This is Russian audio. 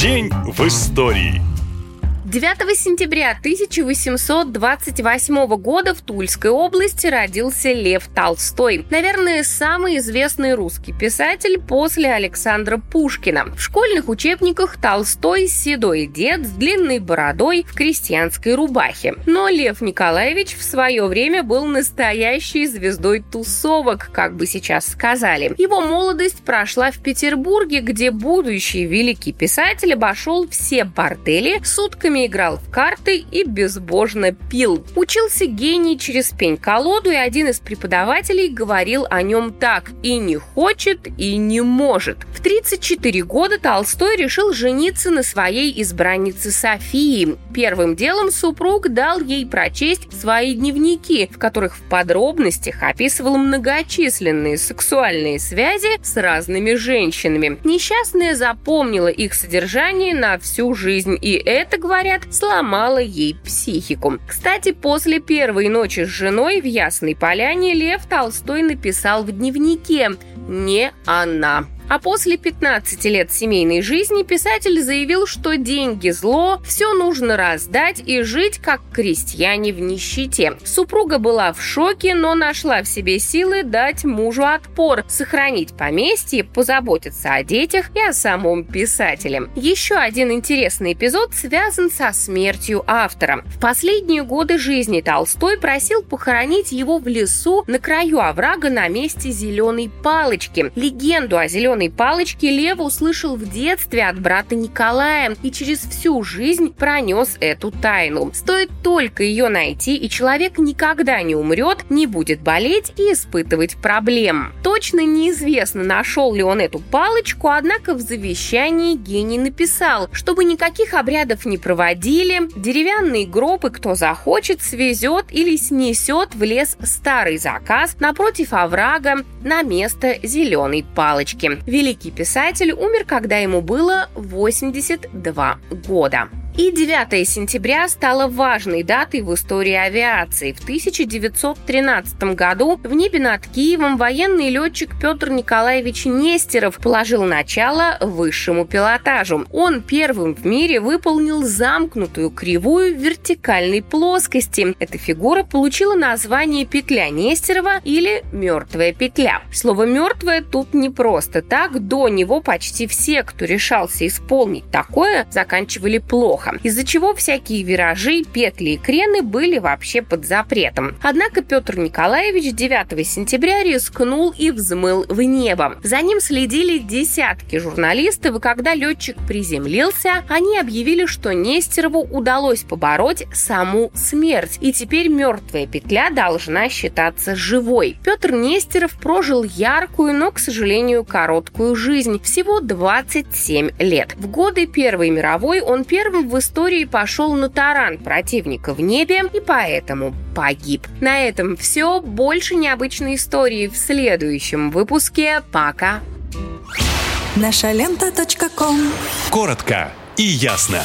День в истории. 9 сентября 1828 года в Тульской области родился Лев Толстой. Наверное, самый известный русский писатель после Александра Пушкина. В школьных учебниках Толстой – седой дед с длинной бородой в крестьянской рубахе. Но Лев Николаевич в свое время был настоящей звездой тусовок, как бы сейчас сказали. Его молодость прошла в Петербурге, где будущий великий писатель обошел все бордели сутками время играл в карты и безбожно пил. Учился гений через пень-колоду, и один из преподавателей говорил о нем так «и не хочет, и не может». В 34 года Толстой решил жениться на своей избраннице Софии. Первым делом супруг дал ей прочесть свои дневники, в которых в подробностях описывал многочисленные сексуальные связи с разными женщинами. Несчастная запомнила их содержание на всю жизнь, и это, говорят, говорят, сломала ей психику. Кстати, после первой ночи с женой в Ясной Поляне Лев Толстой написал в дневнике «Не она». А после 15 лет семейной жизни писатель заявил, что деньги – зло, все нужно раздать и жить как крестьяне в нищете. Супруга была в шоке, но нашла в себе силы дать мужу отпор, сохранить поместье, позаботиться о детях и о самом писателе. Еще один интересный эпизод связан со смертью автора. В последние годы жизни Толстой просил похоронить его в лесу на краю оврага на месте зеленой палочки. Легенду о зеленой зеленой палочки Лев услышал в детстве от брата Николая и через всю жизнь пронес эту тайну. Стоит только ее найти, и человек никогда не умрет, не будет болеть и испытывать проблем. Точно неизвестно, нашел ли он эту палочку, однако в завещании гений написал, чтобы никаких обрядов не проводили, деревянные гробы кто захочет свезет или снесет в лес старый заказ напротив оврага на место зеленой палочки. Великий писатель умер, когда ему было 82 года. И 9 сентября стало важной датой в истории авиации. В 1913 году в небе над Киевом военный летчик Петр Николаевич Нестеров положил начало высшему пилотажу. Он первым в мире выполнил замкнутую кривую в вертикальной плоскости. Эта фигура получила название петля Нестерова или мертвая петля. Слово «мертвая» тут не просто так. До него почти все, кто решался исполнить такое, заканчивали плохо воздуха, из-за чего всякие виражи, петли и крены были вообще под запретом. Однако Петр Николаевич 9 сентября рискнул и взмыл в небо. За ним следили десятки журналистов, и когда летчик приземлился, они объявили, что Нестерову удалось побороть саму смерть, и теперь мертвая петля должна считаться живой. Петр Нестеров прожил яркую, но, к сожалению, короткую жизнь, всего 27 лет. В годы Первой мировой он первым в истории пошел на таран противника в небе и поэтому погиб. На этом все. Больше необычной истории в следующем выпуске. Пока. Наша лента. Коротко и ясно.